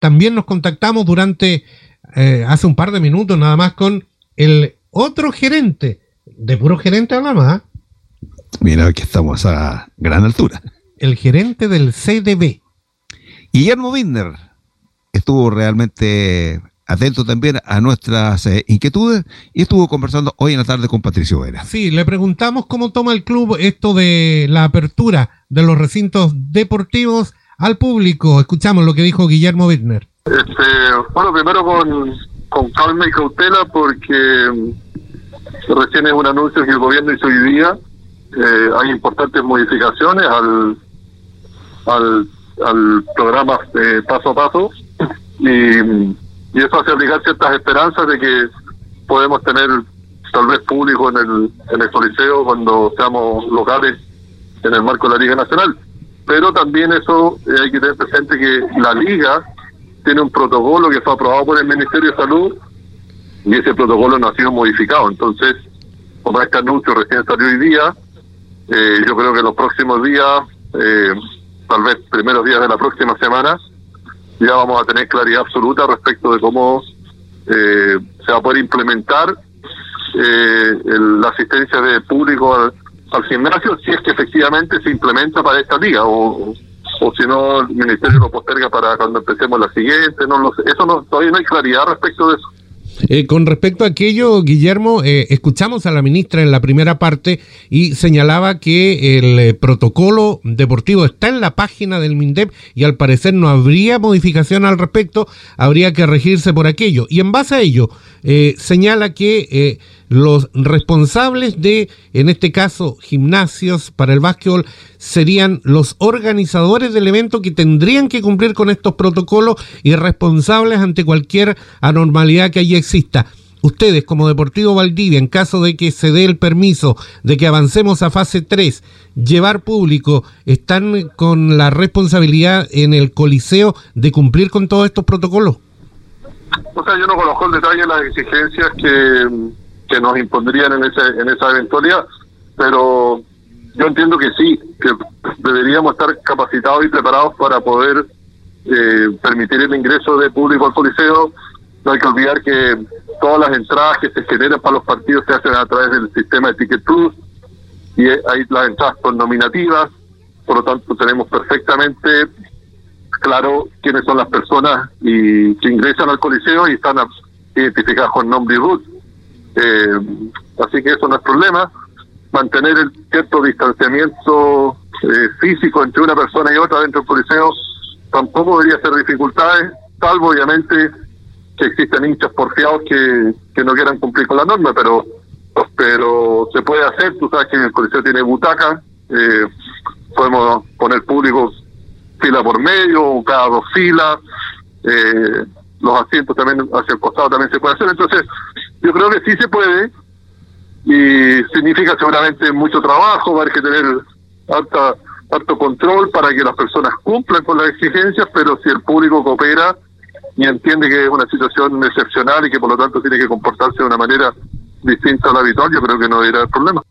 también nos contactamos durante, eh, hace un par de minutos nada más, con el otro gerente, de puro gerente hablamos, ¿ah? Mira, que estamos a gran altura. El gerente del CDB. Guillermo Binder estuvo realmente atento también a nuestras eh, inquietudes y estuvo conversando hoy en la tarde con Patricio Vera. Sí, le preguntamos cómo toma el club esto de la apertura de los recintos deportivos al público. Escuchamos lo que dijo Guillermo Binder. Este, bueno, primero con, con calma y cautela porque mm, recién es un anuncio que el gobierno hizo hoy día. Eh, hay importantes modificaciones al, al, al programa de paso a paso y, y eso hace aplicar ciertas esperanzas de que podemos tener tal vez público en el, en el coliseo cuando seamos locales en el marco de la Liga Nacional. Pero también eso eh, hay que tener presente que la Liga tiene un protocolo que fue aprobado por el Ministerio de Salud y ese protocolo no ha sido modificado. Entonces, como este anuncio recién salió hoy día, eh, yo creo que en los próximos días, eh, tal vez primeros días de la próxima semana, ya vamos a tener claridad absoluta respecto de cómo eh, se va a poder implementar eh, el- la asistencia de público al, al gimnasio, si es que efectivamente se implementa para esta liga, o, o si no, el Ministerio lo posterga para cuando empecemos la siguiente, no lo sé. Eso no, todavía no hay claridad respecto de eso. Eh, con respecto a aquello, Guillermo, eh, escuchamos a la ministra en la primera parte y señalaba que el eh, protocolo deportivo está en la página del MINDEP y al parecer no habría modificación al respecto, habría que regirse por aquello. Y en base a ello, eh, señala que eh, los responsables de, en este caso, gimnasios para el básquetbol serían los organizadores del evento que tendrían que cumplir con estos protocolos y responsables ante cualquier anormalidad que allí exista. Ustedes, como Deportivo Valdivia, en caso de que se dé el permiso de que avancemos a fase 3, llevar público, ¿están con la responsabilidad en el Coliseo de cumplir con todos estos protocolos? O sea, yo no conozco el detalle de las exigencias que, que nos impondrían en, ese, en esa eventualidad, pero yo entiendo que sí, que deberíamos estar capacitados y preparados para poder eh, permitir el ingreso de público al coliseo. No hay que olvidar que todas las entradas que se generan para los partidos se hacen a través del sistema de Ticket Plus y ahí las entradas son nominativas, por lo tanto tenemos perfectamente claro quiénes son las personas y que ingresan al coliseo y están identificadas con nombre y root. Eh, así que eso no es problema. Mantener el cierto distanciamiento eh, físico entre una persona y otra dentro del coliseo tampoco debería ser dificultades, salvo obviamente que existen hinchas porfiados que, que no quieran cumplir con la norma, pero pero se puede hacer, tú sabes que el coliseo tiene butaca, eh, podemos poner públicos fila por medio o cada dos filas, eh, los asientos también hacia el costado también se puede hacer, entonces yo creo que sí se puede y significa seguramente mucho trabajo, va a haber que tener alta, alto control para que las personas cumplan con las exigencias, pero si el público coopera y entiende que es una situación excepcional y que por lo tanto tiene que comportarse de una manera distinta a la habitual, yo creo que no debería haber problema.